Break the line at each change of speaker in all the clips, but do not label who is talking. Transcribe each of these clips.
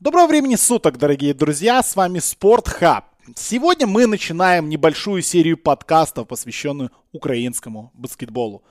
Доброго времени суток, дорогие друзья, с вами Спорт Хаб. Сегодня мы начинаем небольшую серию подкастов, посвященную украинскому баскетболу.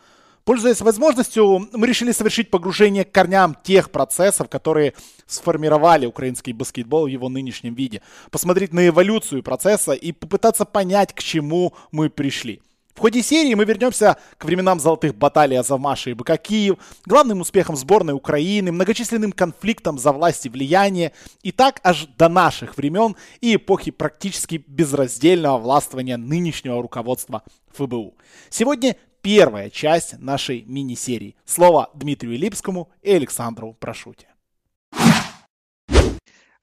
Пользуясь возможностью, мы решили совершить погружение к корням тех процессов, которые сформировали украинский баскетбол в его нынешнем виде. Посмотреть на эволюцию процесса и попытаться понять, к чему мы пришли. В ходе серии мы вернемся к временам золотых баталий Азовмаша и БК Киев, главным успехам сборной Украины, многочисленным конфликтам за власть и влияние, и так аж до наших времен и эпохи практически безраздельного властвования нынешнего руководства ФБУ. Сегодня первая часть нашей мини-серии. Слово Дмитрию Липскому и Александру Прошуте.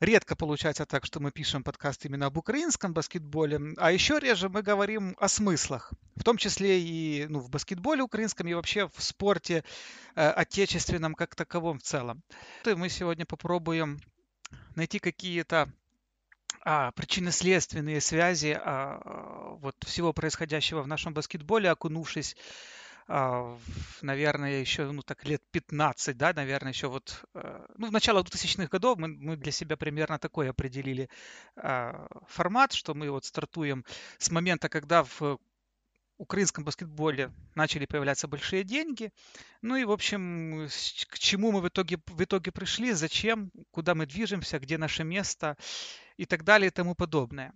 Редко получается так, что мы пишем подкаст именно об украинском баскетболе, а еще реже мы говорим о смыслах, в том числе и ну, в баскетболе украинском, и вообще в спорте э, отечественном как таковом в целом. И мы сегодня попробуем найти какие-то а, причинно-следственные связи а, вот всего происходящего в нашем баскетболе, окунувшись наверное, еще, ну, так лет 15, да, наверное, еще вот, э, ну, в начало 2000-х годов мы, мы для себя примерно такой определили а, формат, что мы вот стартуем с момента, когда в украинском баскетболе начали появляться большие деньги. Ну и, в общем, к чему мы в итоге, в итоге пришли, зачем, куда мы движемся, где наше место и так далее и тому подобное.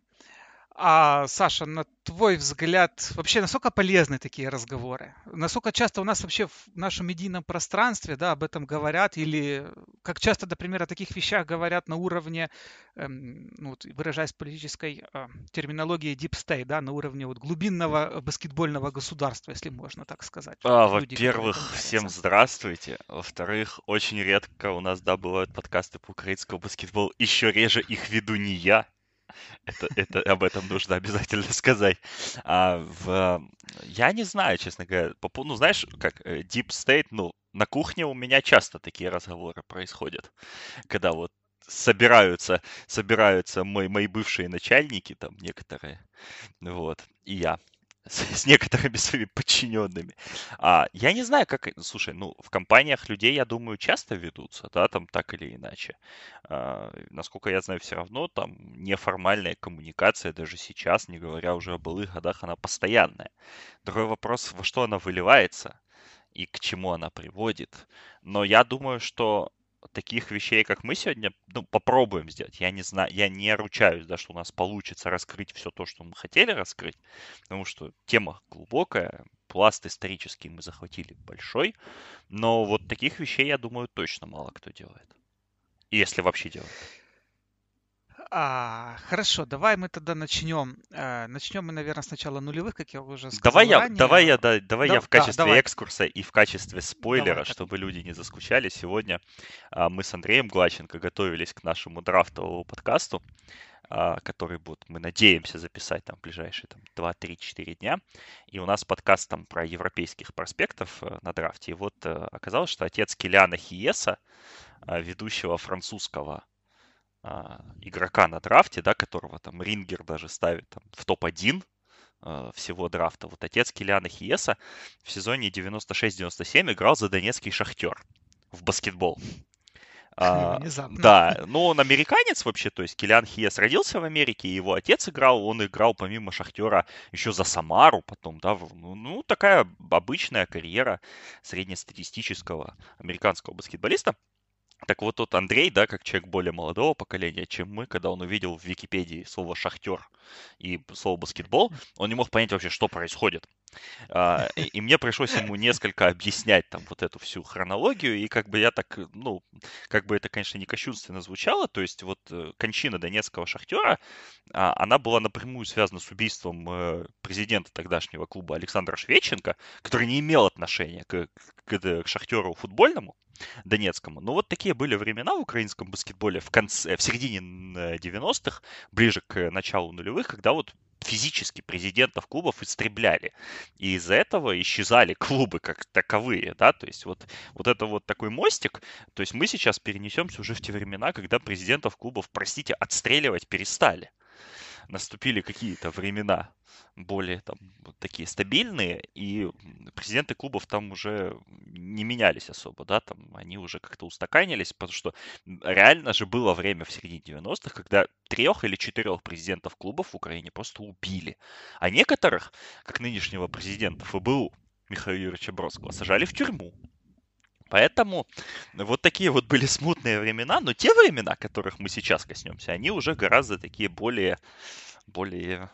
А, Саша, на твой взгляд, вообще насколько полезны такие разговоры? Насколько часто у нас вообще в нашем медийном пространстве да, об этом говорят? Или как часто, например, о таких вещах говорят на уровне, эм, ну, выражаясь политической э, терминологией deep state, да, на уровне вот, глубинного баскетбольного государства, если можно так сказать?
А, во-первых, всем здравствуйте. Во-вторых, очень редко у нас, да, бывают подкасты по украинскому баскетболу. Еще реже их веду не я, это, это, об этом нужно обязательно сказать. А в, я не знаю, честно говоря. Ну, знаешь, как э, Deep State, ну, на кухне у меня часто такие разговоры происходят. Когда вот собираются, собираются мои, мои бывшие начальники, там некоторые, вот, и я с, некоторыми своими подчиненными. А, я не знаю, как... Слушай, ну, в компаниях людей, я думаю, часто ведутся, да, там так или иначе. А, насколько я знаю, все равно там неформальная коммуникация даже сейчас, не говоря уже о былых годах, она постоянная. Другой вопрос, во что она выливается и к чему она приводит. Но я думаю, что таких вещей, как мы сегодня, ну, попробуем сделать. Я не знаю, я не ручаюсь, да, что у нас получится раскрыть все то, что мы хотели раскрыть, потому что тема глубокая, пласт исторический мы захватили большой, но вот таких вещей, я думаю, точно мало кто делает. Если вообще делает.
А, хорошо, давай мы тогда начнем. А, начнем мы, наверное, сначала нулевых, как я уже сказал
Давай я,
ранее.
давай я, да, давай
Да-
я в
да,
качестве
давай.
экскурса и в качестве спойлера,
Давай, так.
чтобы люди не заскучали. Сегодня а, мы с Андреем Глаченко готовились к нашему драфтовому подкасту, а, который будет, мы надеемся записать там в ближайшие там, 2-3-4 дня. И у нас подкаст там про европейских проспектов э, на драфте. И вот э, оказалось, что отец Килиана Хиеса, а, ведущего французского а, игрока на драфте, да, которого там Рингер даже ставит там, в топ-1 а, всего драфта. Вот отец Килиана Хиеса в сезоне 96-97 играл за Донецкий Шахтер в баскетбол. А, да, но он американец вообще, то есть Килиан Хиес родился в Америке, его отец играл, он играл помимо Шахтера еще за Самару потом, да, ну, ну, такая обычная карьера среднестатистического американского баскетболиста. Так вот тут Андрей, да, как человек более молодого поколения, чем мы, когда он увидел в Википедии слово «шахтер» и слово «баскетбол», он не мог понять вообще, что происходит. А, И мне пришлось ему несколько объяснять там вот эту всю хронологию, и как бы я так, ну, как бы это, конечно, не кощунственно звучало, то есть вот э, кончина донецкого шахтера, а, она была напрямую связана с убийством э, президента тогдашнего клуба Александра Шведченко, который не имел отношения к, к, к шахтеру футбольному, Донецкому. Но вот такие были времена в украинском баскетболе в, конце, в середине н- 90-х, ближе к началу нулевых, когда вот физически президентов клубов истребляли. И из-за этого исчезали клубы как таковые, да, то есть вот, вот это вот такой мостик, то есть мы сейчас перенесемся уже в те времена, когда президентов клубов, простите, отстреливать перестали. Наступили какие-то времена более там такие стабильные, и президенты клубов там уже не менялись особо, да, там они уже как-то устаканились, потому что реально же было время в середине 90-х, когда трех или четырех президентов клубов в Украине просто убили. А некоторых, как нынешнего президента ФБУ Михаила Юрьевича Бродского, сажали в тюрьму. Поэтому вот такие вот были смутные времена, но те времена, которых мы сейчас коснемся, они уже гораздо такие более, более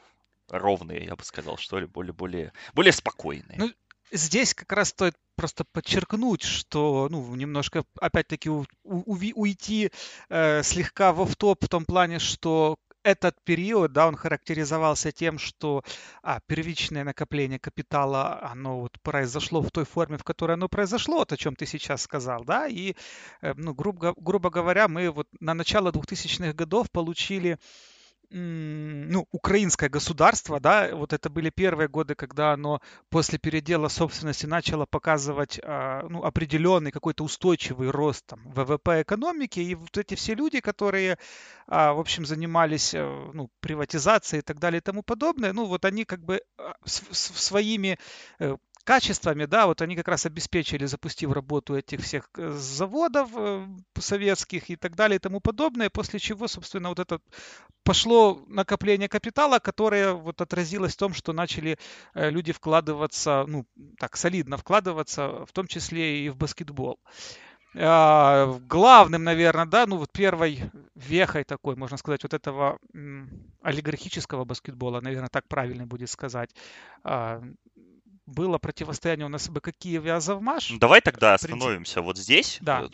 ровные, я бы сказал, что ли, более, более, более спокойные.
Ну, здесь как раз стоит просто подчеркнуть, что, ну, немножко, опять-таки, у, у, уйти э, слегка в топ в том плане, что этот период, да, он характеризовался тем, что а, первичное накопление капитала, оно вот произошло в той форме, в которой оно произошло, вот о чем ты сейчас сказал, да, и, э, ну, грубо, грубо говоря, мы вот на начало 2000-х годов получили ну, украинское государство, да, вот это были первые годы, когда оно после передела собственности начало показывать а, ну, определенный какой-то устойчивый рост там, ВВП экономики, и вот эти все люди, которые, а, в общем, занимались э, ну, приватизацией и так далее и тому подобное, ну, вот они как бы а, своими э, качествами, да, вот они как раз обеспечили, запустив работу этих всех э, заводов э, советских и так далее и тому подобное, после чего, собственно, вот это пошло накопление капитала, которое вот отразилось в том, что начали э, люди вкладываться, ну, так, солидно вкладываться, в том числе и в баскетбол. А, главным, наверное, да, ну вот первой вехой такой, можно сказать, вот этого олигархического баскетбола, наверное, так правильно будет сказать, а, было противостояние у нас бы какие Азовмаш.
Ну, давай тогда остановимся вот здесь,
да.
Э,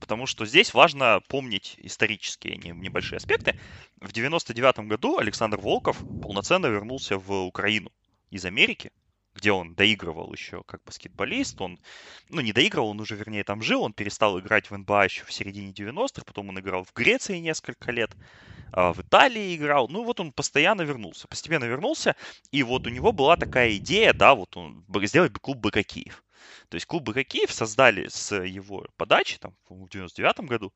потому что здесь важно помнить исторические небольшие аспекты. В 99 году Александр Волков полноценно вернулся в Украину из Америки, где он доигрывал еще как баскетболист. Он, ну, не доигрывал, он уже, вернее, там жил. Он перестал играть в НБА еще в середине 90-х, потом он играл в Греции несколько лет. А, в Италии играл. Ну, вот он постоянно вернулся, постепенно вернулся. И вот у него была такая идея, да, вот он сделать клуб БК Киев. То есть клуб БК Киев создали с его подачи, там, в 99 году.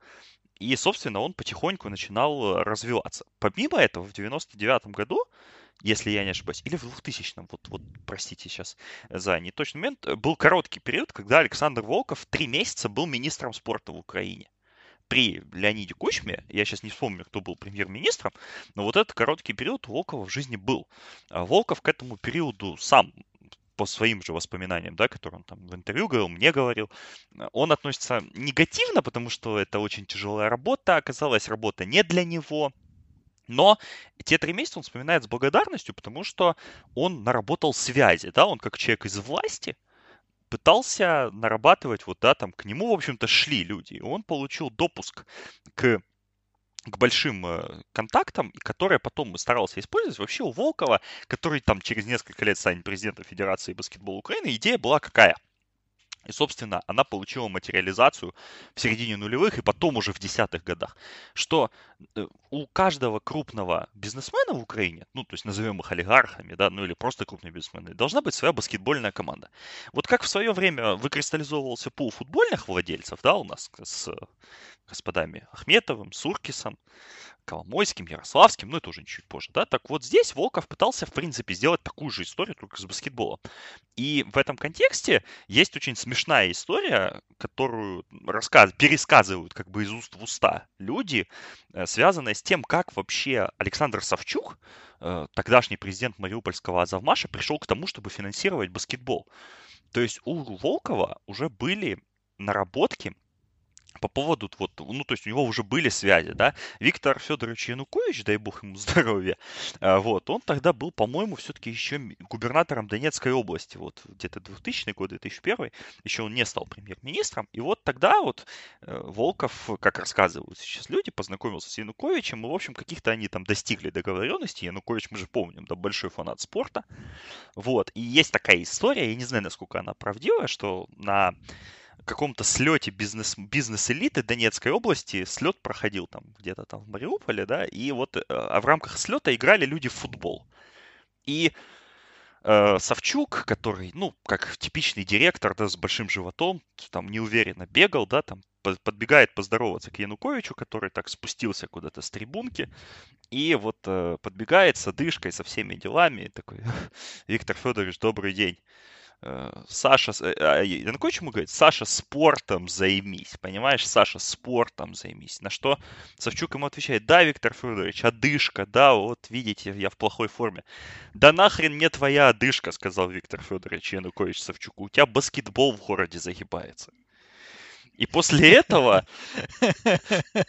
И, собственно, он потихоньку начинал э, развиваться. Помимо этого, в 99 году если я не ошибаюсь, или в 2000-м, вот, вот простите сейчас за неточный момент, был короткий период, когда Александр Волков три месяца был министром спорта в Украине при Леониде Кучме, я сейчас не вспомню, кто был премьер-министром, но вот этот короткий период у Волкова в жизни был. А Волков к этому периоду сам по своим же воспоминаниям, да, которые он там в интервью говорил, мне говорил, он относится негативно, потому что это очень тяжелая работа, оказалась работа не для него, но те три месяца он вспоминает с благодарностью, потому что он наработал связи, да, он как человек из власти, пытался нарабатывать, вот, да, там, к нему, в общем-то, шли люди. И он получил допуск к к большим э, контактам, которые потом старался использовать. Вообще у Волкова, который там через несколько лет станет президентом Федерации баскетбола Украины, идея была какая? И, собственно, она получила материализацию в середине нулевых и потом уже в десятых годах. Что у каждого крупного бизнесмена в Украине, ну, то есть назовем их олигархами, да, ну или просто крупные бизнесмены, должна быть своя баскетбольная команда. Вот как в свое время выкристаллизовывался пул футбольных владельцев, да, у нас с господами Ахметовым, Суркисом, Коломойским, Ярославским, ну это уже чуть позже, да, так вот здесь Волков пытался, в принципе, сделать такую же историю, только с баскетболом. И в этом контексте есть очень смешная история, которую рассказ... пересказывают как бы из уст в уста люди, э, связанная с тем, как вообще Александр Савчук, э, тогдашний президент Мариупольского Азовмаша, пришел к тому, чтобы финансировать баскетбол. То есть у Волкова уже были наработки по поводу вот, ну, то есть у него уже были связи, да, Виктор Федорович Янукович, дай бог ему здоровья, а, вот, он тогда был, по-моему, все-таки еще губернатором Донецкой области, вот, где-то 2000 год, 2001, еще он не стал премьер-министром, и вот тогда вот э, Волков, как рассказывают сейчас люди, познакомился с Януковичем, и, в общем, каких-то они там достигли договоренности, Янукович, мы же помним, да, большой фанат спорта, вот, и есть такая история, я не знаю, насколько она правдивая, что на каком-то слете бизнес, бизнес-элиты Донецкой области слет проходил там где-то там в Мариуполе, да, и вот э, а в рамках слета играли люди в футбол. И э, Савчук, который, ну, как типичный директор, да, с большим животом, там неуверенно бегал, да, там подбегает поздороваться к Януковичу, который так спустился куда-то с трибунки, И вот э, подбегает с одышкой, со всеми делами, такой, Виктор Федорович, добрый день. Э, Саша, э, а, Янукович ему говорит, Саша, спортом займись, понимаешь, Саша, спортом займись. На что Савчук ему отвечает, да, Виктор Федорович, одышка, да, вот видите, я в плохой форме. Да нахрен не твоя одышка, сказал Виктор Федорович Янукович Савчуку, у тебя баскетбол в городе загибается. И после этого,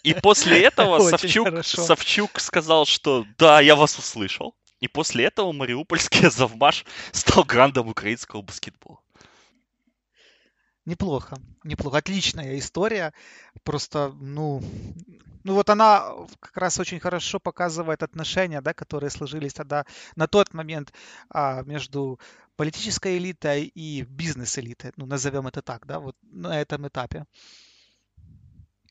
и после этого Савчук, Савчук сказал, что да, я вас услышал. И после этого мариупольский Завмаш стал грандом украинского баскетбола.
Неплохо, неплохо. Отличная история. Просто, ну, ну вот она как раз очень хорошо показывает отношения, да, которые сложились тогда на тот момент а, между политической элитой и бизнес-элитой, ну, назовем это так, да, вот на этом этапе.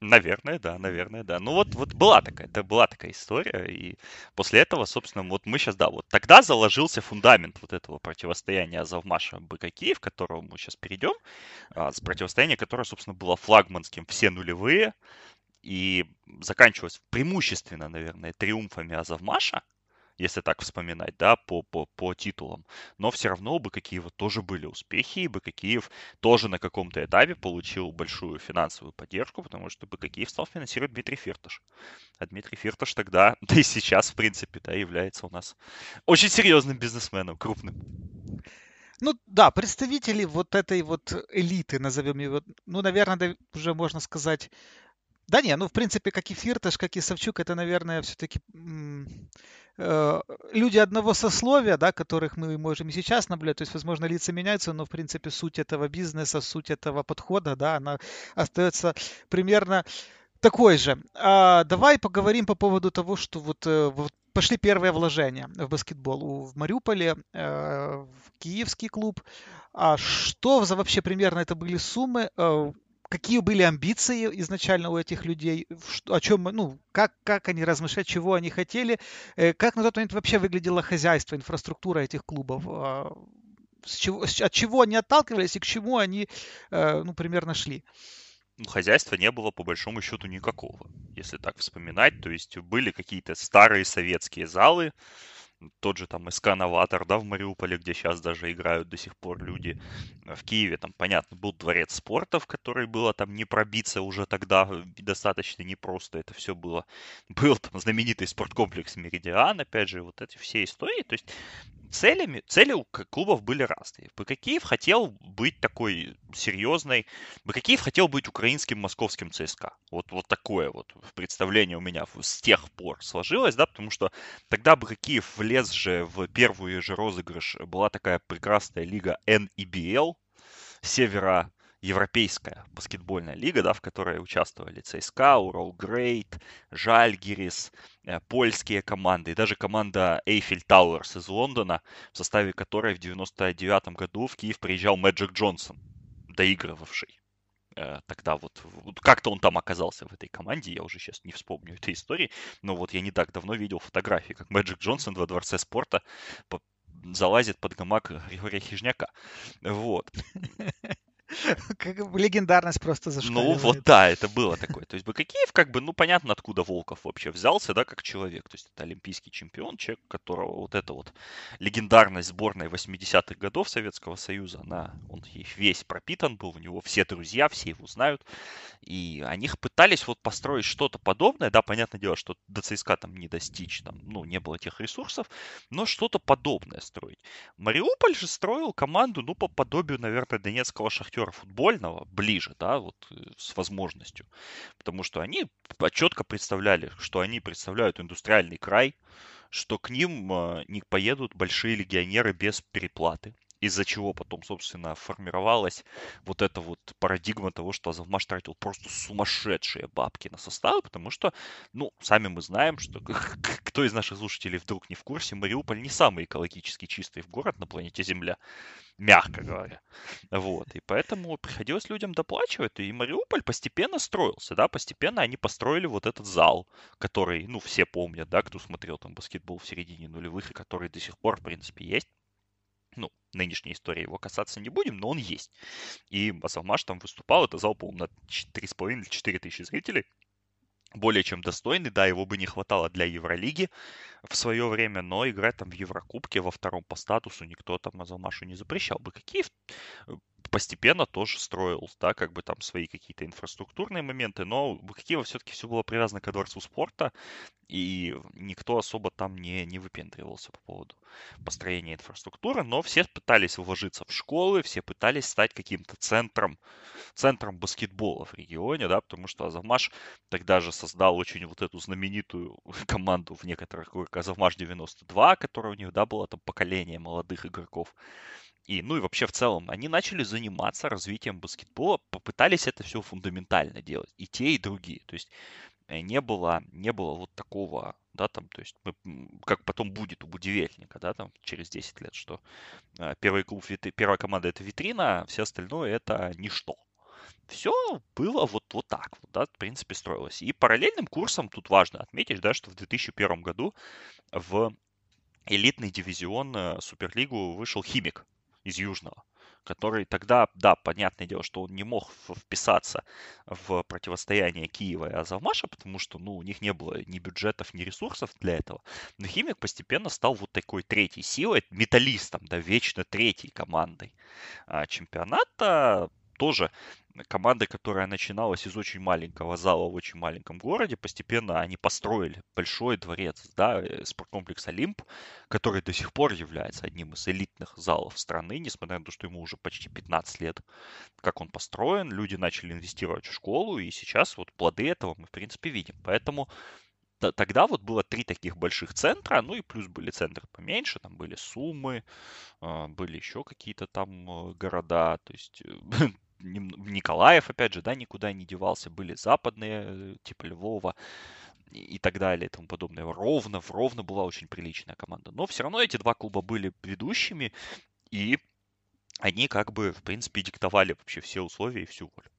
Наверное, да, наверное, да. Ну вот, вот была такая, это была такая история, и после этого, собственно, вот мы сейчас, да, вот тогда заложился фундамент вот этого противостояния Азовмаша БК Киев, к которому мы сейчас перейдем, а, с противостояния, которое, собственно, было флагманским все нулевые, и заканчивалось преимущественно, наверное, триумфами Азовмаша, если так вспоминать, да, по, по, по титулам. Но все равно у Бакакиева тоже были успехи, и Бакакиев тоже на каком-то этапе получил большую финансовую поддержку, потому что Бакакиев стал финансировать Дмитрий Фирташ. А Дмитрий Фирташ тогда, да и сейчас, в принципе, да, является у нас очень серьезным бизнесменом, крупным.
Ну да, представители вот этой вот элиты, назовем его, ну, наверное, уже можно сказать, да не, ну, в принципе, как и Фирташ, как и Савчук, это, наверное, все-таки Э, люди одного сословия, да, которых мы можем и сейчас наблюдать, то есть, возможно, лица меняются, но, в принципе, суть этого бизнеса, суть этого подхода, да, она остается примерно такой же. А, давай поговорим по поводу того, что вот, э, вот пошли первые вложения в баскетбол в Мариуполе, э, в киевский клуб. А что за вообще примерно это были суммы? Какие были амбиции изначально у этих людей, о чем, ну, как, как они размышляют, чего они хотели, э, как на тот момент вообще выглядело хозяйство, инфраструктура этих клубов, а, с чего, от чего они отталкивались и к чему они, э, ну, примерно шли.
Ну, хозяйства не было по большому счету никакого, если так вспоминать. То есть были какие-то старые советские залы, тот же там СК Новатор, да, в Мариуполе, где сейчас даже играют до сих пор люди. В Киеве там, понятно, был дворец спорта, в который было там не пробиться уже тогда достаточно непросто это все было. Был там знаменитый спорткомплекс Меридиан, опять же, вот эти все истории. То есть целями, цели у клубов были разные. Бакакиев хотел быть такой серьезной. Бакакиев хотел быть украинским московским ЦСКА. Вот, вот такое вот представление у меня с тех пор сложилось, да, потому что тогда Бакакиев влез же в первую же розыгрыш. Была такая прекрасная лига NEBL, Североевропейская баскетбольная лига, да, в которой участвовали ЦСКА, Урал Грейт, Жальгирис, э, польские команды и даже команда Eiffel Towers из Лондона, в составе которой в 99 году в Киев приезжал Мэджик Джонсон, доигрывавший э, тогда вот, как-то он там оказался в этой команде, я уже сейчас не вспомню этой истории, но вот я не так давно видел фотографии, как Мэджик Джонсон во дворце спорта залазит под гамак Григория Хижняка. Вот.
Как легендарность просто зашла.
Ну вот да, это было такое. То есть Бакакеев как бы, ну понятно, откуда Волков вообще взялся, да, как человек. То есть это олимпийский чемпион, человек, которого вот эта вот легендарность сборной 80-х годов Советского Союза, она, он весь пропитан был, у него все друзья, все его знают. И они пытались вот построить что-то подобное, да, понятное дело, что до ЦСКА там не достичь, там, ну, не было тех ресурсов, но что-то подобное строить. Мариуполь же строил команду, ну, по подобию, наверное, Донецкого шахтера актера футбольного ближе, да, вот э, с возможностью. Потому что они четко представляли, что они представляют индустриальный край, что к ним а, не поедут большие легионеры без переплаты из-за чего потом, собственно, формировалась вот эта вот парадигма того, что Азовмаш тратил просто сумасшедшие бабки на составы, потому что, ну, сами мы знаем, что кто из наших слушателей вдруг не в курсе, Мариуполь не самый экологически чистый город на планете Земля, мягко говоря. Вот, и поэтому приходилось людям доплачивать, и Мариуполь постепенно строился, да, постепенно они построили вот этот зал, который, ну, все помнят, да, кто смотрел там баскетбол в середине нулевых, и который до сих пор, в принципе, есть ну, нынешней истории его касаться не будем, но он есть. И Асалмаш там выступал, это зал, по-моему, на 3,5 или 4 тысячи зрителей. более чем достойный, да, его бы не хватало для Евролиги в свое время, но играть там в Еврокубке во втором по статусу никто там Азалмашу не запрещал. бы какие постепенно тоже строил, да, как бы там свои какие-то инфраструктурные моменты, но Бакиева все-таки все было привязано к дворцу спорта, и никто особо там не, не выпендривался по поводу построения инфраструктуры, но все пытались вложиться в школы, все пытались стать каким-то центром, центром баскетбола в регионе, да, потому что Азамаш тогда же создал очень вот эту знаменитую команду в некоторых кругах Азамаш 92, которая у них, да, было там поколение молодых игроков, и, ну и вообще в целом, они начали заниматься развитием баскетбола, попытались это все фундаментально делать, и те, и другие. То есть э, не было, не было вот такого, да, там, то есть, как потом будет у Будивельника, да, там, через 10 лет, что э, первый клуб, первая команда это витрина, а все остальное это ничто. Все было вот, вот так, вот, да, в принципе, строилось. И параллельным курсом тут важно отметить, да, что в 2001 году в элитный дивизион э, Суперлигу вышел Химик, из Южного, который тогда, да, понятное дело, что он не мог вписаться в противостояние Киева и Азовмаша, потому что, ну, у них не было ни бюджетов, ни ресурсов для этого. Но Химик постепенно стал вот такой третьей силой, металлистом, да, вечно третьей командой а, чемпионата. Тоже команда, которая начиналась из очень маленького зала в очень маленьком городе, постепенно они построили большой дворец, да, э, спорткомплекс Олимп, который до сих пор является одним из элитных залов страны, несмотря на то, что ему уже почти 15 лет, как он построен, люди начали инвестировать в школу, и сейчас вот плоды этого мы, в принципе, видим. Поэтому тогда вот было три таких больших центра, ну и плюс были центры поменьше, там были Сумы, а, были еще какие-то там э, города, то есть Николаев, опять же, да, никуда не девался, были западные, э, типа Львова и так далее и тому подобное. Ровно, в Ровно была очень приличная команда. Но все равно эти два клуба были ведущими, и они как бы, в принципе, диктовали вообще все условия и всю волю.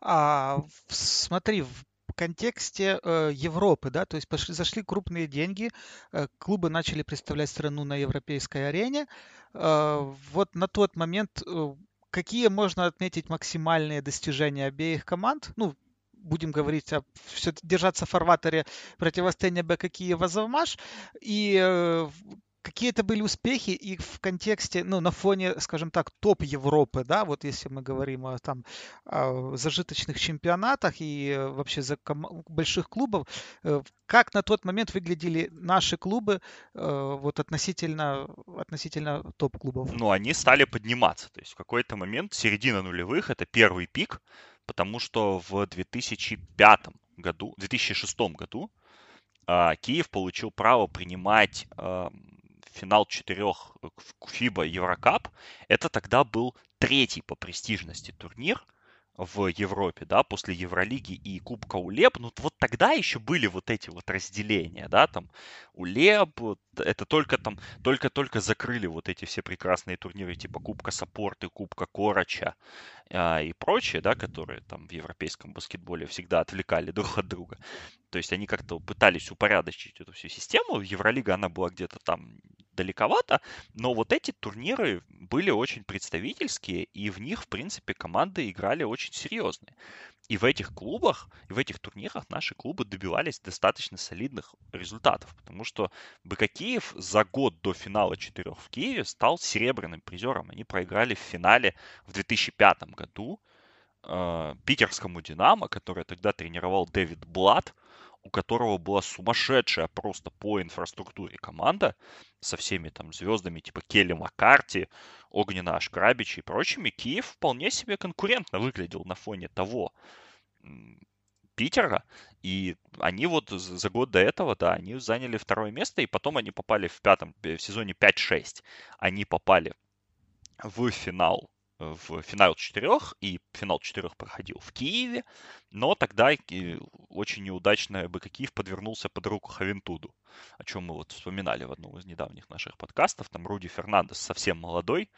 А, смотри, в контексте э, Европы, да, то есть пошли, зашли крупные деньги, э, клубы начали представлять страну на европейской арене, Э, вот на тот момент э, какие можно отметить максимальные достижения обеих команд? Ну, будем говорить о все держаться в фарватере противостояния БК Киева-Завмаш. И э, какие это были успехи и в контексте, ну, на фоне, скажем так, топ Европы, да, вот если мы говорим о там о зажиточных чемпионатах и э, вообще за ком- больших клубов, э, как на тот момент выглядели наши клубы э, вот относительно, относительно топ-клубов?
Ну, они стали подниматься, то есть в какой-то момент, середина нулевых, это первый пик, потому что в 2005 году, 2006 году а, Киев получил право принимать финал четырех FIBA Еврокап, это тогда был третий по престижности турнир в Европе, да, после Евролиги и Кубка УЛЕБ, ну вот тогда еще были вот эти вот разделения, да, там УЛЕБ, это только там, только-только закрыли вот эти все прекрасные турниры типа Кубка Саппорты, Кубка Короча и прочие, да, которые там в европейском баскетболе всегда отвлекали друг от друга. То есть они как-то пытались упорядочить эту всю систему. Евролига, она была где-то там далековато, но вот эти турниры были очень представительские, и в них, в принципе, команды играли очень серьезные. И в этих клубах, и в этих турнирах наши клубы добивались достаточно солидных результатов, потому что БК Киев за год до финала четырех в Киеве стал серебряным призером. Они проиграли в финале в 2005 году э, питерскому «Динамо», который тогда тренировал Дэвид Блад, у которого была сумасшедшая просто по инфраструктуре команда со всеми там звездами типа Келли Маккарти, Огнена Ашкрабич и прочими, Киев вполне себе конкурентно выглядел на фоне того Питера. И они вот за год до этого, да, они заняли второе место, и потом они попали в пятом, в сезоне 5-6. Они попали в финал в финал четырех, и финал четырех проходил в Киеве, но тогда очень неудачно бы Киев подвернулся под руку Хавентуду, о чем мы вот вспоминали в одном из недавних наших подкастов. Там Руди Фернандес совсем молодой,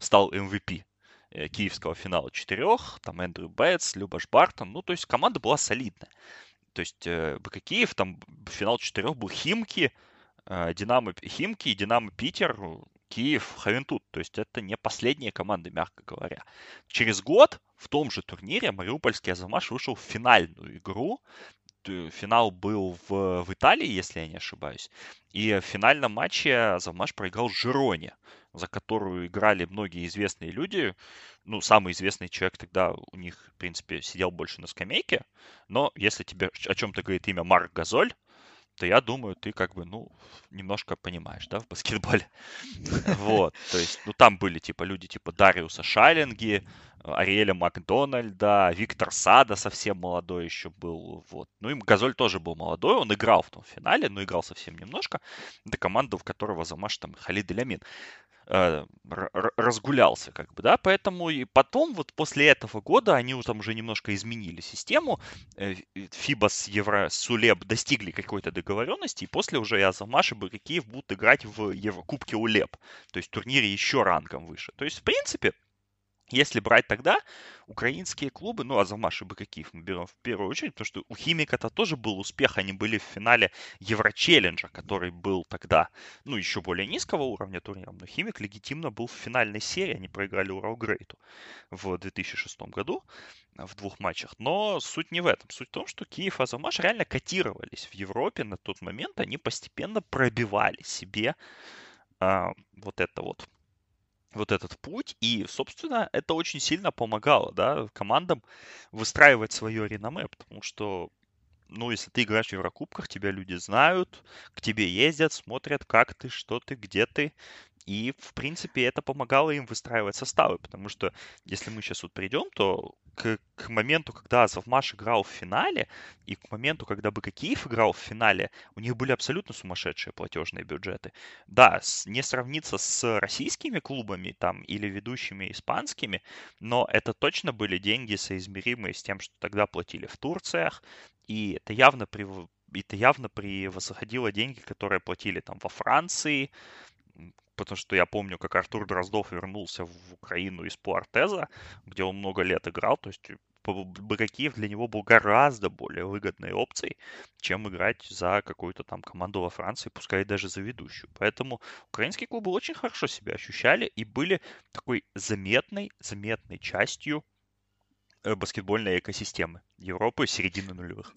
стал MVP э, киевского финала четырех, там Эндрю Бэтс, Любаш Бартон, ну то есть команда была солидная. То есть э, БК Киев, там финал четырех был Химки, э, Динамо Химки и Динамо Питер, Киев, Хавентут. То есть это не последние команды, мягко говоря. Через год в том же турнире Мариупольский Азамаш вышел в финальную игру. Финал был в, в Италии, если я не ошибаюсь. И в финальном матче Азамаш проиграл Жироне, за которую играли многие известные люди. Ну, самый известный человек тогда у них, в принципе, сидел больше на скамейке. Но если тебе о чем-то говорит имя Марк Газоль, то я думаю, ты как бы, ну, немножко понимаешь, да, в баскетболе. Вот, то есть, ну, там были, типа, люди типа Дариуса Шайлинги, Ариэля Макдональда, Виктор Сада совсем молодой еще был, вот. Ну, и Газоль тоже был молодой, он играл в том финале, но играл совсем немножко. Это команда, в которого замаш там Халид Илямин. Э, разгулялся, как бы, да, поэтому и потом, вот после этого года, они там уже немножко изменили систему, э, ФИБА с Евро, с УЛЕБ достигли какой-то договоренности, и после уже Азамаш и Барыкиев будут играть в Еврокубке УЛЕБ, то есть турнире еще рангом выше. То есть, в принципе, если брать тогда, украинские клубы, ну, Азамаш и Бакакиев мы берем в первую очередь, потому что у Химика-то тоже был успех, они были в финале Еврочелленджа, который был тогда, ну, еще более низкого уровня турнира, но Химик легитимно был в финальной серии, они проиграли Уралгрейту в 2006 году в двух матчах. Но суть не в этом. Суть в том, что Киев и Азамаш реально котировались в Европе на тот момент, они постепенно пробивали себе а, вот это вот вот этот путь, и, собственно, это очень сильно помогало, да, командам выстраивать свое реноме, потому что, ну, если ты играешь в Еврокубках, тебя люди знают, к тебе ездят, смотрят, как ты, что ты, где ты, и, в принципе, это помогало им выстраивать составы, потому что, если мы сейчас вот придем, то к, к моменту, когда Азовмаш играл в финале, и к моменту, когда Бакакиев играл в финале, у них были абсолютно сумасшедшие платежные бюджеты. Да, не сравниться с российскими клубами там или ведущими испанскими, но это точно были деньги, соизмеримые с тем, что тогда платили в Турциях, и это явно при это явно превосходило деньги, которые платили там во Франции, потому что я помню, как Артур Дроздов вернулся в Украину из Пуартеза, где он много лет играл, то есть Бакакиев для него был гораздо более выгодной опцией, чем играть за какую-то там команду во Франции, пускай даже за ведущую. Поэтому украинские клубы очень хорошо себя ощущали и были такой заметной, заметной частью э, баскетбольной экосистемы Европы середины нулевых.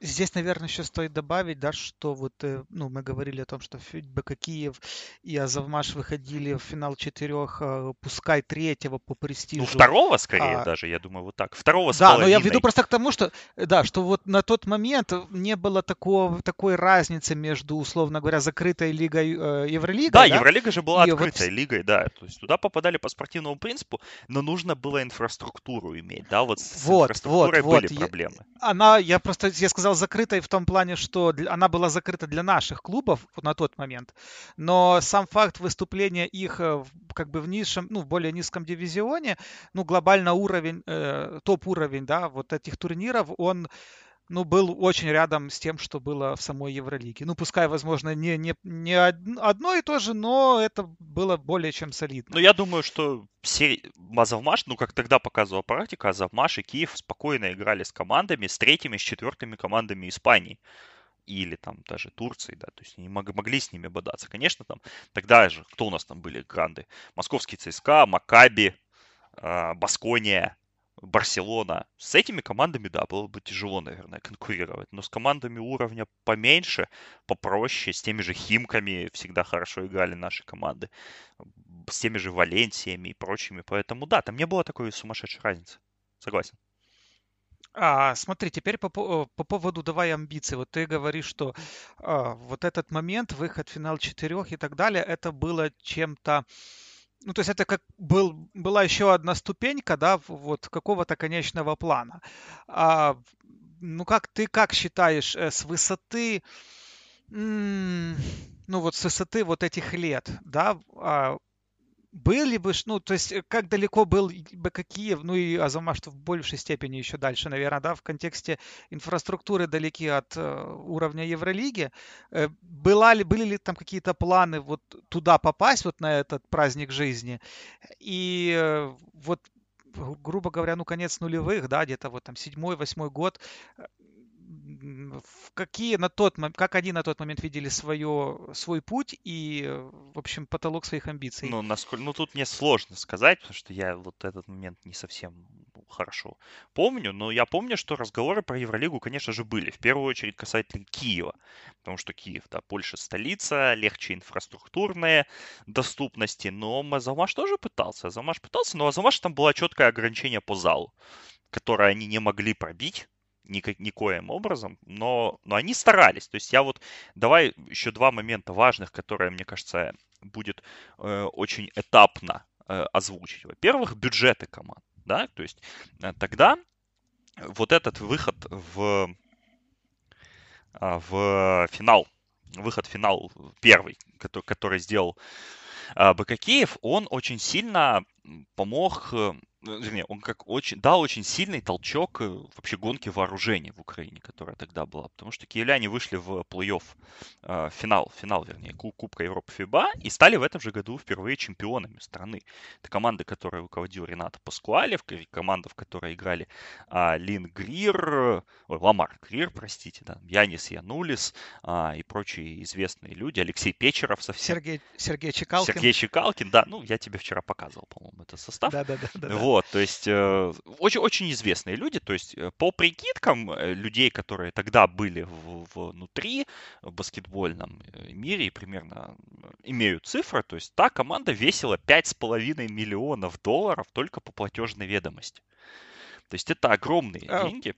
Здесь, наверное, еще стоит добавить, да, что вот, э, ну, мы говорили о том, что БК Киев и Азовмаш выходили в финал четырех, а, пускай третьего по престижу. Ну,
второго скорее а, даже, я думаю, вот так. Второго с
Да, но я веду просто к тому, что, да, что вот на тот момент не было такого, такой разницы между, условно говоря, закрытой лигой э, Евролигой.
Да, да, Евролига же была и открытой вот... лигой, да. То есть туда попадали по спортивному принципу, но нужно было инфраструктуру иметь, да, вот с вот, инфраструктурой вот, были вот. проблемы.
Она, я просто, я сказал, закрытой в том плане, что она была закрыта для наших клубов на тот момент, но сам факт выступления их э, как бы в низшем, ну, в более низком дивизионе, ну, глобально уровень, э, топ-уровень, да, вот этих турниров, он ну, был очень рядом с тем, что было в самой Евролиге. Ну, пускай, возможно, не, не, не одно и то же, но это было более чем солидно.
Ну, я думаю, что все Азовмаш, ну, как тогда показывала практика, Азовмаш и Киев спокойно играли с командами, с третьими, с четвертыми командами Испании или там даже Турции, да, то есть они могли с ними бодаться. Конечно, там тогда же, кто у нас там были гранды? Московский ЦСКА, Макаби, а, Баскония, Барселона. С этими командами, да, было бы тяжело, наверное, конкурировать. Но с командами уровня поменьше, попроще, с теми же Химками всегда хорошо играли наши команды. С теми же Валенсиями и прочими. Поэтому, да, там не было такой сумасшедшей разницы. Согласен.
А, смотри, теперь по, по поводу давай амбиций. Вот ты говоришь, что а, вот этот момент, выход в финал четырех и так далее, это было чем-то ну, то есть это как был, была еще одна ступенька, да, вот какого-то конечного плана. А, ну, как ты как считаешь, э, с высоты, ну, вот с высоты вот этих лет, да, а, были бы, ну, то есть, э, как далеко был бы Киев, ну и Азамаш в большей степени еще дальше, наверное, да, в контексте инфраструктуры далеки от э, уровня Евролиги. Э, была ли, были ли там какие-то планы вот туда попасть, вот на этот праздник жизни? И вот, грубо говоря, ну, конец нулевых, да, где-то вот там седьмой, восьмой год, какие на тот как они на тот момент видели свое, свой путь и, в общем, потолок своих амбиций?
Ну, насколько, ну, тут мне сложно сказать, потому что я вот этот момент не совсем хорошо помню, но я помню, что разговоры про Евролигу, конечно же, были. В первую очередь касательно Киева, потому что Киев, да, Польша столица, легче инфраструктурные доступности, но Азамаш тоже пытался. Азамаш пытался, но Азамаш там было четкое ограничение по залу, которое они не могли пробить никак, никоим образом, но, но они старались. То есть я вот, давай еще два момента важных, которые, мне кажется, будет э, очень этапно э, озвучить. Во-первых, бюджеты команд да, то есть э, тогда вот этот выход в, а, в финал, выход в финал первый, который, который сделал а, Бакакеев, он очень сильно помог э, вернее, он как очень, дал очень сильный толчок э, вообще гонке вооружений в Украине, которая тогда была. Потому что киевляне вышли в плей-офф, э, финал, финал, вернее, Кубка Европы ФИБА и стали в этом же году впервые чемпионами страны. Это команда, которой руководил Рената Паскуалев, команда, в которой играли а, Лин Грир, ой, Ламар Грир, простите, да, Янис Янулис а, и прочие известные люди, Алексей Печеров совсем.
Сергей, Сергей Чекалкин.
Сергей Чекалкин, да, ну, я тебе вчера показывал, по-моему, этот состав.
Да-да-да.
Вот, вот, то есть э, очень, очень известные люди, то есть э, по прикидкам э, людей, которые тогда были внутри в баскетбольном мире и примерно имеют цифры, то есть та команда весила 5,5 миллионов долларов только по платежной ведомости. То есть это огромные а, деньги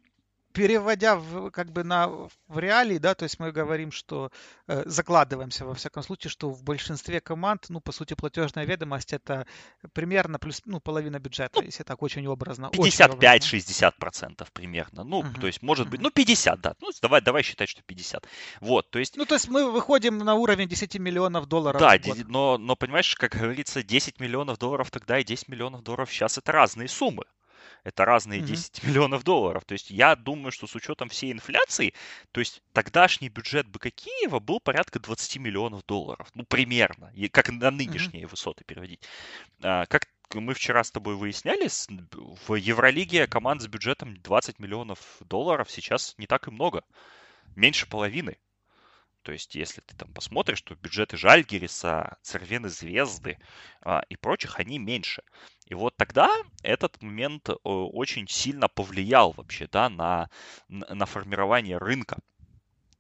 переводя в, как бы на, в реалии, да, то есть мы говорим, что э, закладываемся во всяком случае, что в большинстве команд, ну, по сути, платежная ведомость это примерно плюс, ну, половина бюджета, ну, если так очень образно.
55-60% примерно, ну, uh-huh. то есть, может uh-huh. быть, ну, 50, да, ну, давай, давай считать, что 50. Вот, то есть...
Ну, то есть мы выходим на уровень 10 миллионов долларов
Да, но, но, понимаешь, как говорится, 10 миллионов долларов тогда и 10 миллионов долларов сейчас это разные суммы. Это разные 10 mm-hmm. миллионов долларов. То есть я думаю, что с учетом всей инфляции, то есть тогдашний бюджет БК Киева был порядка 20 миллионов долларов. Ну, примерно. Как на нынешние mm-hmm. высоты переводить. А, как мы вчера с тобой выясняли, в Евролиге команд с бюджетом 20 миллионов долларов сейчас не так и много. Меньше половины. То есть, если ты там посмотришь, то бюджеты Жальгириса, Цервены Звезды а, и прочих, они меньше. И вот тогда этот момент очень сильно повлиял вообще да, на, на формирование рынка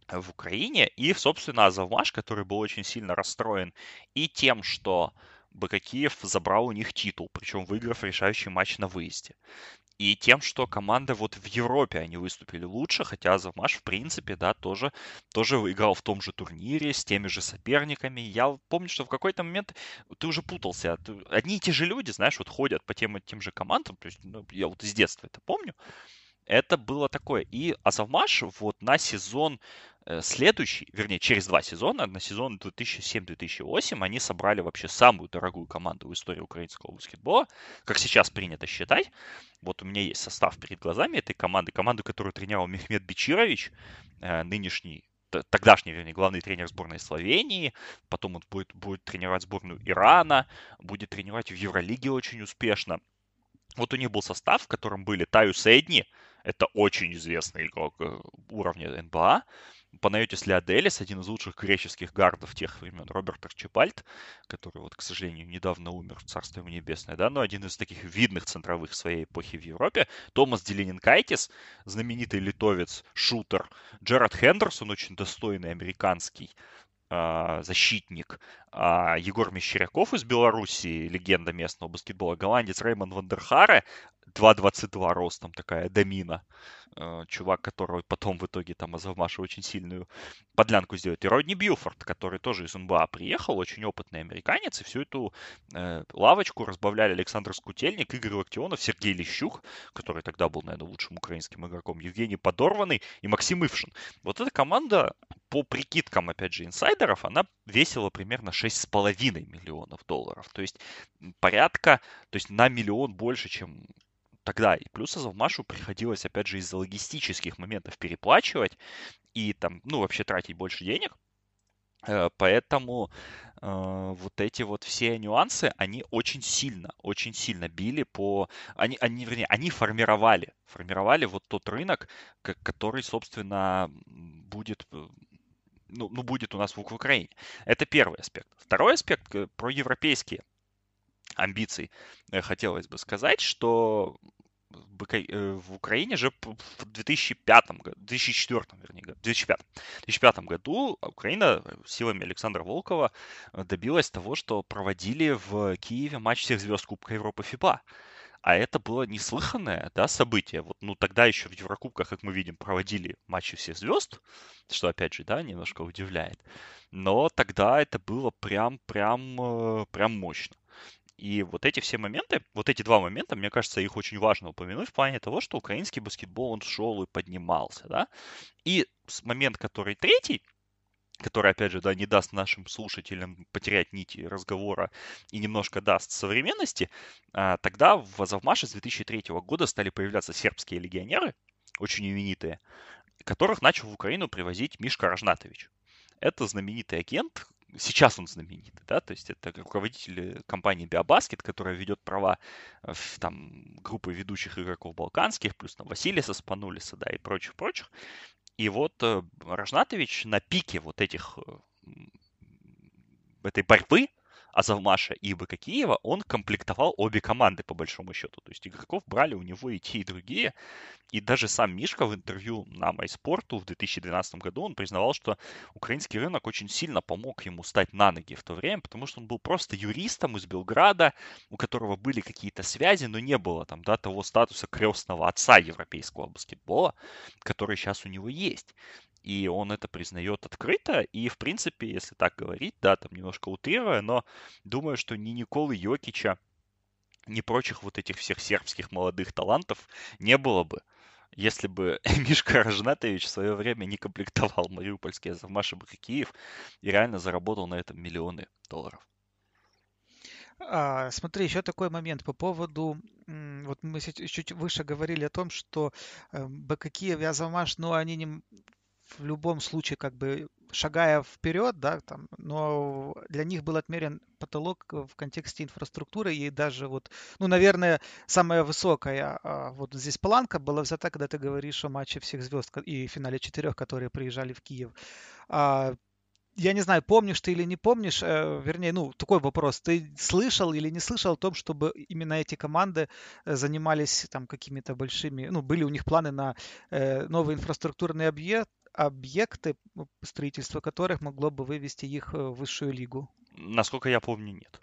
в Украине. И, собственно, Азовмаш, который был очень сильно расстроен и тем, что Бакакиев забрал у них титул, причем выиграв решающий матч на выезде и тем, что команда вот в Европе они выступили лучше, хотя Азовмаш, в принципе, да, тоже, тоже играл в том же турнире с теми же соперниками. Я помню, что в какой-то момент ты уже путался. Одни и те же люди, знаешь, вот ходят по тем, тем же командам, то есть ну, я вот из детства это помню. Это было такое. И Азовмаш вот на сезон следующий, вернее, через два сезона, на сезон 2007-2008, они собрали вообще самую дорогую команду в истории украинского баскетбола, как сейчас принято считать. Вот у меня есть состав перед глазами этой команды, команду, которую тренировал Мехмед Бичирович, э, нынешний тогдашний, вернее, главный тренер сборной Словении, потом он будет, будет тренировать сборную Ирана, будет тренировать в Евролиге очень успешно. Вот у них был состав, в котором были Таю Эдни, это очень известный игрок э, уровня НБА, Панайотис Леоделис, один из лучших греческих гардов тех времен, Роберт Арчибальд, который, вот, к сожалению, недавно умер, царство ему небесное, да, но один из таких видных центровых своей эпохи в Европе, Томас Делининкайтис, знаменитый литовец, шутер, Джерард Хендерсон, очень достойный американский а, защитник, а Егор Мещеряков из Беларуси, легенда местного баскетбола, голландец Реймонд Вандерхаре, 2.22 ростом, такая домина. Э, чувак, которого потом в итоге там Азовмаша очень сильную подлянку сделает. И Родни Бьюфорд, который тоже из НБА приехал, очень опытный американец, и всю эту э, лавочку разбавляли Александр Скутельник, Игорь Локтионов, Сергей Лещук, который тогда был, наверное, лучшим украинским игроком, Евгений Подорванный и Максим Ившин. Вот эта команда, по прикидкам, опять же, инсайдеров, она весила примерно 6,5 миллионов долларов. То есть порядка, то есть на миллион больше, чем тогда. И плюс Азовмашу приходилось, опять же, из-за логистических моментов переплачивать и там, ну, вообще тратить больше денег. Э, поэтому э, вот эти вот все нюансы, они очень сильно, очень сильно били по... Они, они, вернее, они формировали, формировали вот тот рынок, который, собственно, будет э, ну, ну, будет у нас в, в Украине. Это первый аспект. Второй аспект про европейские амбиции. Хотелось бы сказать, что Э, в Украине же в 2005 году, 2004, вернее, 2005, 2005 году Украина силами Александра Волкова э, добилась того, что проводили в Киеве матч всех звезд Кубка Европы ФИБА. А это было неслыханное да, событие. Вот, ну, тогда еще в Еврокубках, как мы видим, проводили матчи всех звезд, что, опять же, да, немножко удивляет. Но тогда это было прям, прям, э, прям мощно. И вот эти все моменты, вот эти два момента, мне кажется, их очень важно упомянуть в плане того, что украинский баскетбол, он шел и поднимался, да. И момент, который третий, который, опять же, да, не даст нашим слушателям потерять нити разговора и немножко даст современности, а, тогда в Азовмаше с 2003 года стали появляться сербские легионеры, очень именитые, которых начал в Украину привозить Мишка Рожнатович. Это знаменитый агент, сейчас он знаменитый, да, то есть это руководитель компании Биобаскет, которая ведет права э, в, там, группы ведущих игроков балканских, плюс там Василиса Спанулиса, да, и прочих-прочих. И вот э, Рожнатович на пике вот этих э, этой борьбы Азовмаша и ИБК Киева, он комплектовал обе команды, по большому счету. То есть игроков брали у него и те, и другие. И даже сам Мишка в интервью на MySport в 2012 году, он признавал, что украинский рынок очень сильно помог ему стать на ноги в то время, потому что он был просто юристом из Белграда, у которого были какие-то связи, но не было там, да, того статуса крестного отца европейского баскетбола, который сейчас у него есть и он это признает открыто, и, в принципе, если так говорить, да, там немножко утрируя, но думаю, что ни Николы Йокича, ни прочих вот этих всех сербских молодых талантов не было бы, если бы Мишка Рожнатович в свое время не комплектовал Мариупольский Азовмаш и Киев и реально заработал на этом миллионы долларов.
А, смотри, еще такой момент по поводу, вот мы чуть выше говорили о том, что э, БК Киев и Азовмаш, ну, они не, в любом случае, как бы шагая вперед, да, там, но для них был отмерен потолок в контексте инфраструктуры, и даже вот, ну, наверное, самая высокая а, вот здесь планка была взята, когда ты говоришь о матче всех звезд и финале четырех, которые приезжали в Киев. Я не знаю, помнишь ты или не помнишь, э, вернее, ну, такой вопрос, ты слышал или не слышал о том, чтобы именно эти команды э, занимались там какими-то большими, ну, были у них планы на э, новый инфраструктурный объект, объекты, строительство которых могло бы вывести их э, в высшую лигу?
Насколько я помню, нет.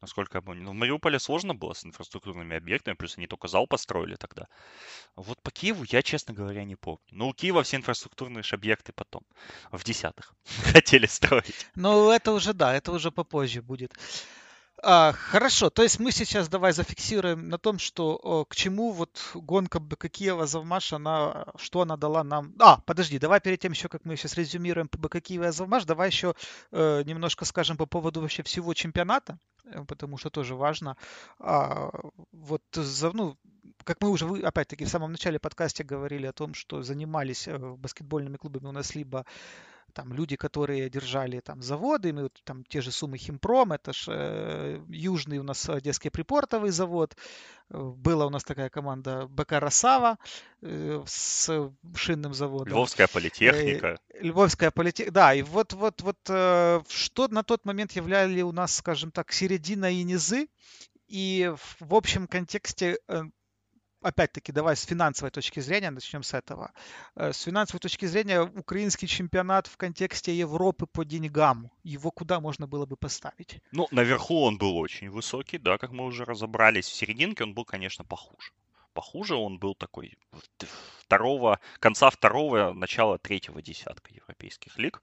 Насколько я помню. Но ну, в Мариуполе сложно было с инфраструктурными объектами, плюс они только зал построили тогда. Вот по Киеву я, честно говоря, не помню. Но у Киева все инфраструктурные объекты потом, в десятых, хотели строить.
Ну, это уже, да, это уже попозже будет. А, хорошо, то есть мы сейчас давай зафиксируем на том, что к чему вот гонка БК Киева Завмаш, она, что она дала нам... А, подожди, давай перед тем еще, как мы сейчас резюмируем по БК Киева Завмаш, давай еще э, немножко скажем по поводу вообще всего чемпионата, э, потому что тоже важно. А, вот, за, ну, как мы уже, опять-таки, в самом начале подкасте говорили о том, что занимались э, баскетбольными клубами у нас либо там люди, которые держали там заводы, ну, там те же Сумы Химпром, это ж э, южный у нас Одесский припортовый завод, э, была у нас такая команда БК Росава э, с шинным заводом.
Львовская политехника.
Э, Львовская политехника, да, и вот, вот, вот э, что на тот момент являли у нас, скажем так, середина и низы, и в, в общем контексте э, опять-таки, давай с финансовой точки зрения, начнем с этого. Э, с финансовой точки зрения, украинский чемпионат в контексте Европы по деньгам, его куда можно было бы поставить?
Ну, наверху он был очень высокий, да, как мы уже разобрались. В серединке он был, конечно, похуже. Похуже он был такой второго, конца второго, начала третьего десятка европейских лиг.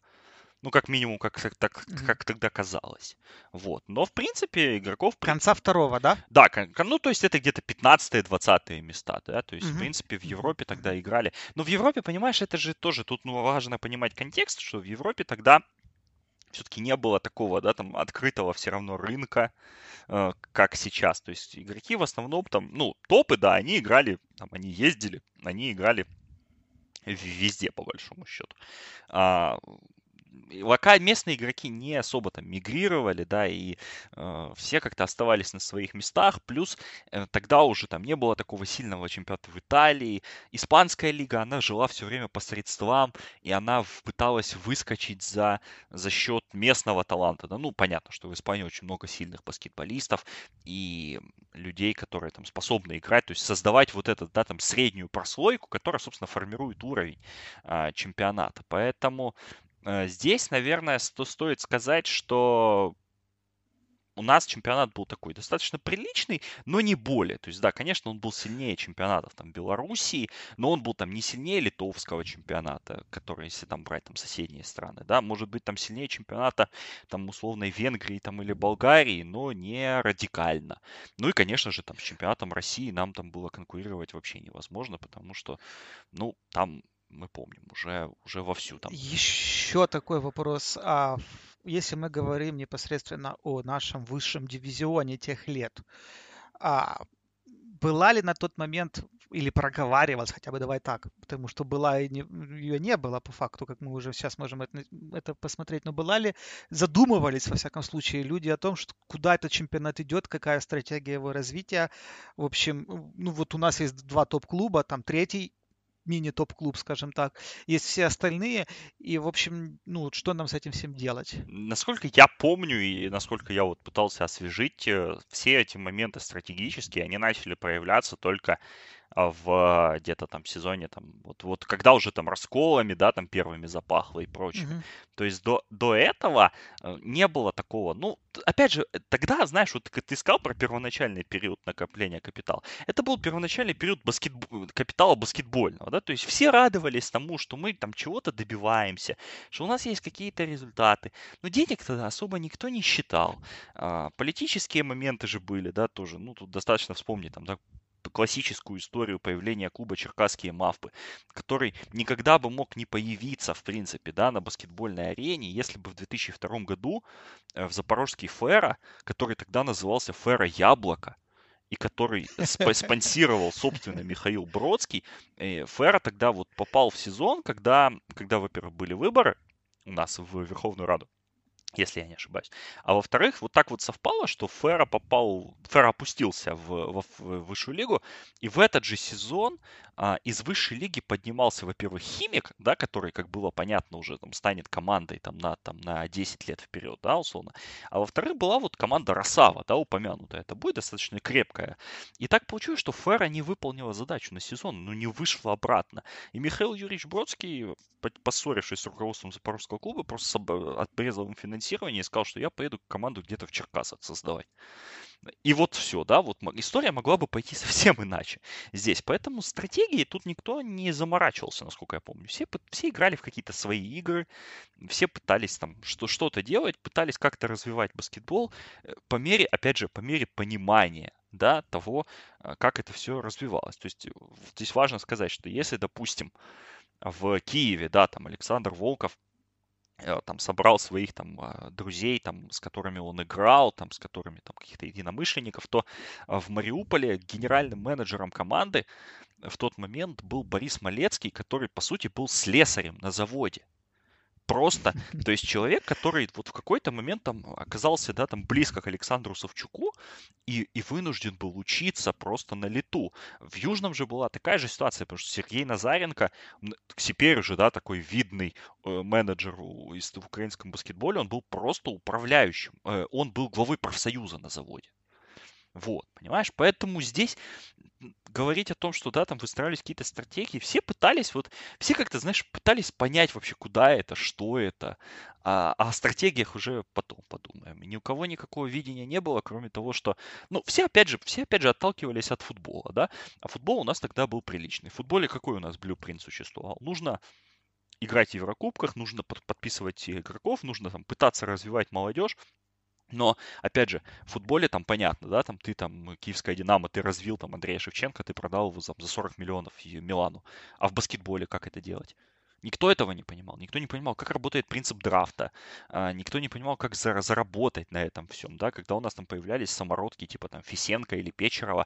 Ну, как минимум, как, так, как тогда казалось. Вот. Но, в принципе, игроков...
Конца второго, да?
Да, ну, то есть это где-то 15-20 места, да, то есть, mm-hmm. в принципе, в Европе тогда играли. Но в Европе, понимаешь, это же тоже, тут ну, важно понимать контекст, что в Европе тогда все-таки не было такого, да, там, открытого все равно рынка, э, как сейчас. То есть игроки в основном там, ну, топы, да, они играли, там, они ездили, они играли везде, по большому счету. А, локаль, местные игроки не особо там мигрировали, да, и э, все как-то оставались на своих местах, плюс э, тогда уже там не было такого сильного чемпионата в Италии, испанская лига, она жила все время по средствам, и она пыталась выскочить за, за счет местного таланта, да, ну, понятно, что в Испании очень много сильных баскетболистов и людей, которые там способны играть, то есть создавать вот эту, да, там, среднюю прослойку, которая, собственно, формирует уровень э, чемпионата, поэтому здесь, наверное, стоит сказать, что у нас чемпионат был такой достаточно приличный, но не более. То есть, да, конечно, он был сильнее чемпионатов там Белоруссии, но он был там не сильнее литовского чемпионата, который, если там брать там соседние страны, да, может быть там сильнее чемпионата там условной Венгрии там или Болгарии, но не радикально. Ну и, конечно же, там с чемпионатом России нам там было конкурировать вообще невозможно, потому что, ну, там мы помним, уже, уже вовсю там.
Еще такой вопрос. А если мы говорим непосредственно о нашем высшем дивизионе тех лет, а была ли на тот момент или проговаривалась, хотя бы давай так, потому что была и не, ее не было по факту, как мы уже сейчас можем это, это посмотреть, но была ли, задумывались во всяком случае люди о том, что куда этот чемпионат идет, какая стратегия его развития. В общем, ну вот у нас есть два топ-клуба, там третий мини-топ-клуб, скажем так. Есть все остальные. И, в общем, ну, что нам с этим всем делать?
Насколько я помню и насколько я вот пытался освежить, э, все эти моменты стратегические, они начали проявляться только в где-то там сезоне, там, вот, вот когда уже там расколами, да, там первыми запахло и прочее. Mm-hmm. То есть до, до этого э, не было такого, ну, опять же, э, тогда, знаешь, вот ты сказал про первоначальный период накопления капитала. Это был первоначальный период баскетб... капитала баскетбольного, да, то есть все радовались тому, что мы там чего-то добиваемся, что у нас есть какие-то результаты. Но денег тогда особо никто не считал. А, политические моменты же были, да, тоже, ну, тут достаточно вспомнить, там, да, классическую историю появления клуба «Черкасские Мавпы», который никогда бы мог не появиться, в принципе, да, на баскетбольной арене, если бы в 2002 году э, в Запорожский Фера, который тогда назывался Фера Яблоко, и который спонсировал, собственно, Михаил Бродский, э, Фера тогда вот попал в сезон, когда, когда во-первых, были выборы у нас в Верховную Раду, если я не ошибаюсь. А во-вторых, вот так вот совпало, что Фера попал, Фера опустился в, в, в высшую лигу, и в этот же сезон а, из высшей лиги поднимался, во-первых, Химик, да, который, как было понятно, уже там станет командой там на, там, на 10 лет вперед, да, условно. А во-вторых, была вот команда Росава, да, упомянутая. Это будет достаточно крепкая. И так получилось, что Фера не выполнила задачу на сезон, но не вышла обратно. И Михаил Юрьевич Бродский, поссорившись с руководством Запорожского клуба, просто отрезал им финансирование и сказал, что я поеду команду где-то в Черкасах создавать. И вот все, да, вот история могла бы пойти совсем иначе здесь. Поэтому стратегии тут никто не заморачивался, насколько я помню. Все, все играли в какие-то свои игры, все пытались там что, что-то делать, пытались как-то развивать баскетбол э, по мере, опять же, по мере понимания да, того, э, как это все развивалось. То есть здесь важно сказать, что если, допустим, в Киеве, да, там Александр Волков Э, там собрал своих там а, друзей, там, с которыми он играл, там, с которыми там каких-то единомышленников, то а, в Мариуполе генеральным менеджером команды в тот момент был Борис Малецкий, который, по сути, был слесарем на заводе просто, то есть человек, который вот в какой-то момент там оказался, да, там близко к Александру Савчуку и, и вынужден был учиться просто на лету. В Южном же была такая же ситуация, потому что Сергей Назаренко, теперь уже, да, такой видный э, менеджер в украинском баскетболе, он был просто управляющим, э, он был главой профсоюза на заводе. Вот, понимаешь? Поэтому здесь говорить о том, что, да, там выстраивались какие-то стратегии, все пытались, вот, все как-то, знаешь, пытались понять вообще, куда это, что это, а, о стратегиях уже потом подумаем. И ни у кого никакого видения не было, кроме того, что, ну, все, опять же, все, опять же, отталкивались от футбола, да, а футбол у нас тогда был приличный. В футболе какой у нас блюпринт существовал? Нужно играть в Еврокубках, нужно подписывать игроков, нужно там пытаться развивать молодежь, но, опять же, в футболе там понятно, да, там ты там, киевская Динамо, ты развил там Андрея Шевченко, ты продал его там, за 40 миллионов Милану. А в баскетболе как это делать? Никто этого не понимал. Никто не понимал, как работает принцип драфта. А, никто не понимал, как заработать на этом всем. Да? Когда у нас там появлялись самородки типа там Фисенко или Печерова,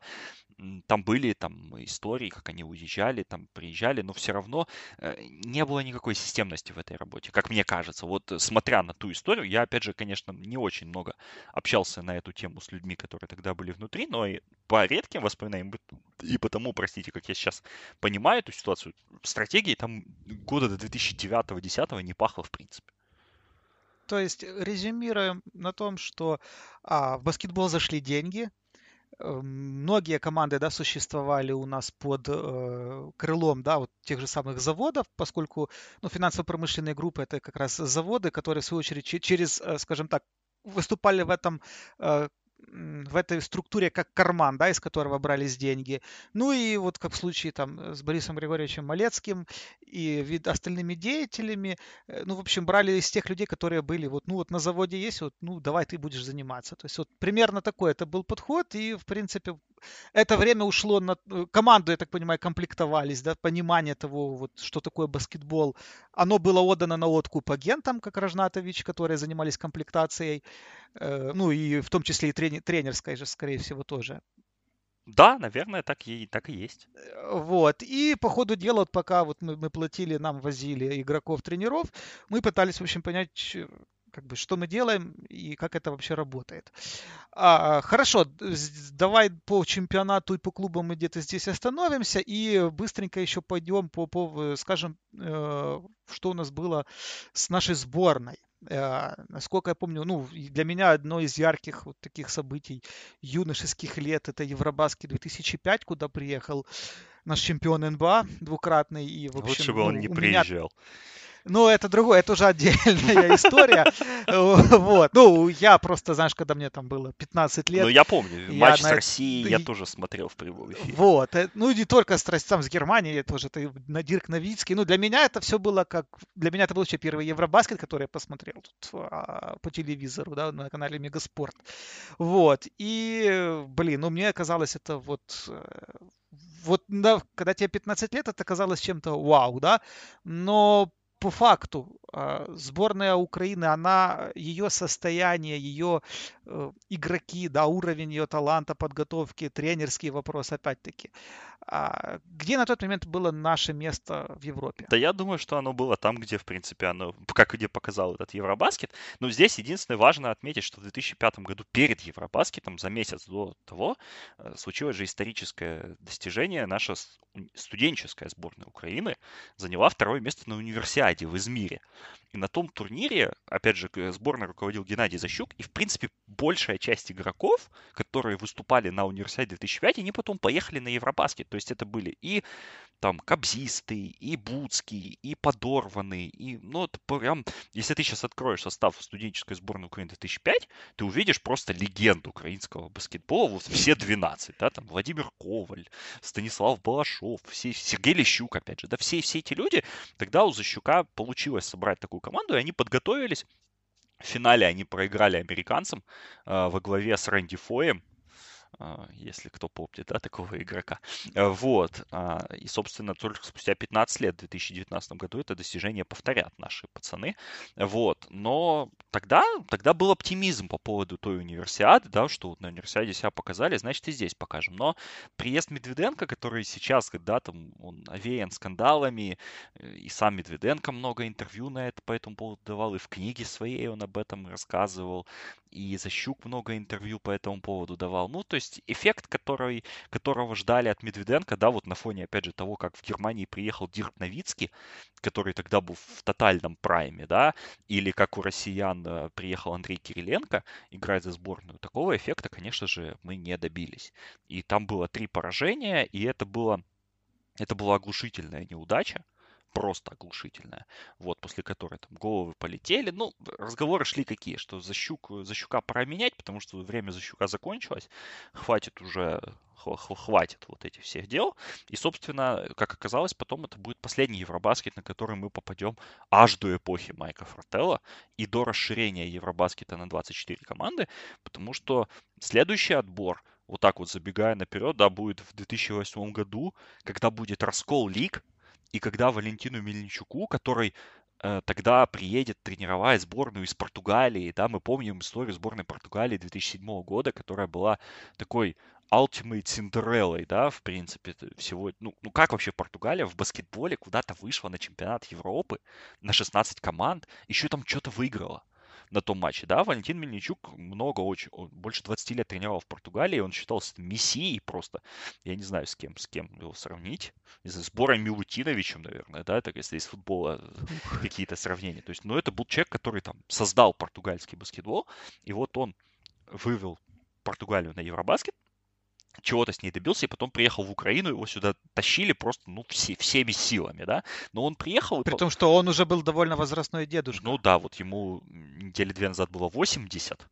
там были там истории, как они уезжали, там приезжали, но все равно э, не было никакой системности в этой работе, как мне кажется. Вот э, смотря на ту историю, я, опять же, конечно, не очень много общался на эту тему с людьми, которые тогда были внутри, но и по редким воспоминаниям, и потому, простите, как я сейчас понимаю эту ситуацию, стратегии там года до 2009-2010 не пахло в принципе.
То есть резюмируем на том, что а, в баскетбол зашли деньги, Эм, многие команды, да, существовали у нас под э, крылом, да, вот тех же самых заводов, поскольку, ну, финансово-промышленные группы это как раз заводы, которые, в свою очередь, через, э, скажем так, выступали в этом э, в этой структуре как карман, да, из которого брались деньги. Ну и вот как в случае там с Борисом Григорьевичем Малецким и остальными деятелями, э, ну, в общем, брали из тех людей, которые были вот, ну, вот на заводе есть, вот, ну, давай ты будешь заниматься. То есть вот примерно такой это был подход, и, в принципе, это время ушло на... Э, команду, я так понимаю, комплектовались, да, понимание того, вот, что такое баскетбол. Оно было отдано на откуп агентам, как Рожнатович, которые занимались комплектацией, э, ну, и в том числе и трени- тренерской же, скорее всего, тоже.
Да, наверное, так и, так и есть.
Э, вот. И по ходу дела, вот пока вот мы, мы платили, нам возили игроков, тренеров, мы пытались, в общем, понять, как бы, что мы делаем и как это вообще работает. А, хорошо, давай по чемпионату и по клубам мы где-то здесь остановимся и быстренько еще пойдем по, по скажем, э, что у нас было с нашей сборной. Э, насколько я помню, ну, для меня одно из ярких вот таких событий юношеских лет это Евробаскет 2005, куда приехал наш чемпион НБА двукратный. И, в общем,
Лучше бы он
ну,
не приезжал.
Меня... Ну, это другое, это уже отдельная история. Вот. Ну, я просто, знаешь, когда мне там было 15 лет...
Ну, я помню, матч с Россией я тоже смотрел в прямом эфире.
Вот. Э, ну, не только с там с Германией, это Дирк Новицкий. Ну, для меня это все было как... Для меня это был еще первый Евробаскет, который я посмотрел тут а, по телевизору, да, на канале Мегаспорт. Вот. И, блин, ну, мне казалось это вот э, вот да, когда тебе 15 лет, это казалось чем-то вау, да, но по факту а, сборная Украины, она, ее состояние, ее э, игроки, да, уровень ее таланта, подготовки, тренерский вопрос, опять-таки, а где на тот момент было наше место в Европе?
Да я думаю, что оно было там, где, в принципе, оно, как где показал этот Евробаскет. Но здесь единственное важно отметить, что в 2005 году перед Евробаскетом, за месяц до того, э, случилось же историческое достижение. Наша студенческая сборная Украины заняла второе место на универсиаде в Измире. И на том турнире, опять же, сборной руководил Геннадий Защук, и, в принципе, большая часть игроков, которые выступали на универсиаде 2005, они потом поехали на Евробаскет. То есть это были и там Кобзистый, и Буцкий, и Подорванный, и, ну, это прям, если ты сейчас откроешь состав студенческой сборной Украины 2005, ты увидишь просто легенду украинского баскетбола, вот все 12, да, там Владимир Коваль, Станислав Балашов, все, Сергей Лещук, опять же, да, все, все эти люди, тогда у Защука получилось собрать такую команду, и они подготовились в финале они проиграли американцам э, во главе с Рэнди Фоем. А, если кто помнит, да, такого игрока. Э, вот. А, и, собственно, только спустя 15 лет, в 2019 году, это достижение повторят наши пацаны. Вот. Но тогда, тогда был оптимизм по поводу той универсиады, да, что на универсиаде себя показали, значит и здесь покажем. Но приезд Медведенко, который сейчас, когда там он овеян скандалами, э, и сам Медведенко много интервью на это по этому поводу давал, и в книге своей он об этом рассказывал, и Защук много интервью по этому поводу давал. Ну, то есть эффект, который, которого ждали от Медведенко, да, вот на фоне, опять же, того, как в Германии приехал Дирк Новицкий, который тогда был в тотальном прайме, да, или как у россиян э, приехал Андрей Кириленко играть за сборную, такого эффекта, конечно же, мы не добились. И там было три поражения, и это было это была оглушительная неудача просто оглушительная, вот, после которой там головы полетели. Ну, разговоры шли какие, что за, щук, за щука пора менять, потому что время за щука закончилось, хватит уже хватит вот этих всех дел. И, собственно, как оказалось, потом это будет последний Евробаскет, на который мы попадем аж до эпохи Майка Фрателла и до расширения Евробаскета на 24 команды, потому что следующий отбор, вот так вот забегая наперед, да, будет в 2008 году, когда будет раскол лиг, И когда Валентину Мельничуку, который э, тогда приедет тренировать сборную из Португалии, да, мы помним историю сборной Португалии 2007 года, которая была такой Ultimate Cinderella, да, в принципе, всего, ну, ну как вообще Португалия в баскетболе куда-то вышла на чемпионат Европы на 16 команд, еще там что-то выиграла на том матче, да, Валентин Мельничук много, очень, больше 20 лет тренировал в Португалии, он считался мессией просто, я не знаю, с кем, с кем его сравнить, не знаю, с Борой Милутиновичем, наверное, да, так если из футбола какие-то сравнения, то есть, ну, это был человек, который там создал португальский баскетбол, и вот он вывел Португалию на Евробаскет, чего-то с ней добился, и потом приехал в Украину, его сюда тащили просто, ну, все, всеми силами, да. Но он приехал...
При том, что он уже был довольно возрастной дедушка.
Ну да, вот ему недели две назад было 80,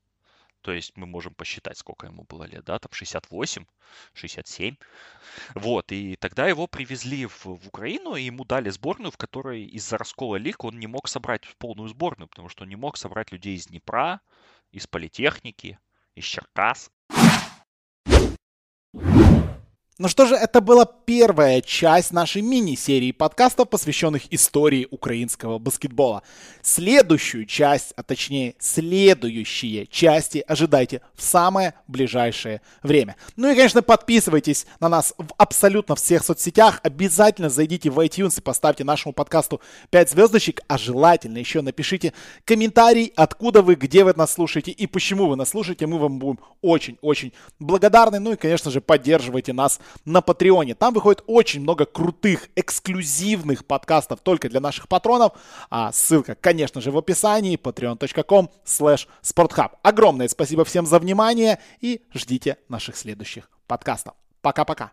то есть мы можем посчитать, сколько ему было лет, да, там 68, 67. Вот, и тогда его привезли в, в Украину, и ему дали сборную, в которой из-за раскола лиг он не мог собрать полную сборную, потому что он не мог собрать людей из Днепра, из Политехники, из Черкас.
Ну что же, это была первая часть нашей мини-серии подкастов, посвященных истории украинского баскетбола. Следующую часть, а точнее следующие части ожидайте в самое ближайшее время. Ну и, конечно, подписывайтесь на нас в абсолютно всех соцсетях. Обязательно зайдите в iTunes и поставьте нашему подкасту 5 звездочек, а желательно еще напишите комментарий, откуда вы, где вы нас слушаете и почему вы нас слушаете. Мы вам будем очень-очень благодарны. Ну и, конечно же, поддерживайте нас на Патреоне. Там выходит очень много крутых, эксклюзивных подкастов только для наших патронов. А ссылка, конечно же, в описании patreon.com slash sporthub. Огромное спасибо всем за внимание и ждите наших следующих подкастов. Пока-пока.